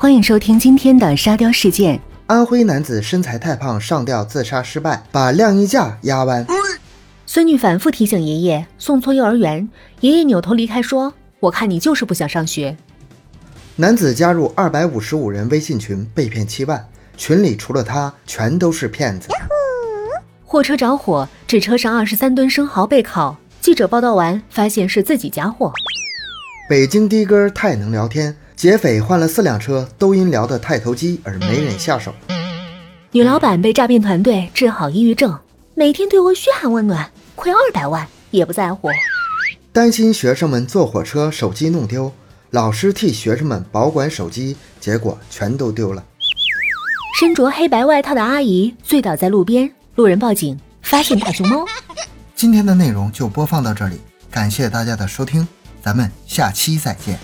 欢迎收听今天的沙雕事件。安徽男子身材太胖上吊自杀失败，把晾衣架压弯。孙女反复提醒爷爷送错幼儿园，爷爷扭头离开说：“我看你就是不想上学。”男子加入二百五十五人微信群被骗七万，群里除了他全都是骗子。货车着火，致车上二十三吨生蚝被烤。记者报道完，发现是自己家货。北京的哥太能聊天，劫匪换了四辆车，都因聊得太投机而没人下手。女老板被诈骗团队治好抑郁症，每天对我嘘寒问暖，亏二百万也不在乎。担心学生们坐火车手机弄丢，老师替学生们保管手机，结果全都丢了。身着黑白外套的阿姨醉倒在路边。路人报警，发现大熊猫。今天的内容就播放到这里，感谢大家的收听，咱们下期再见。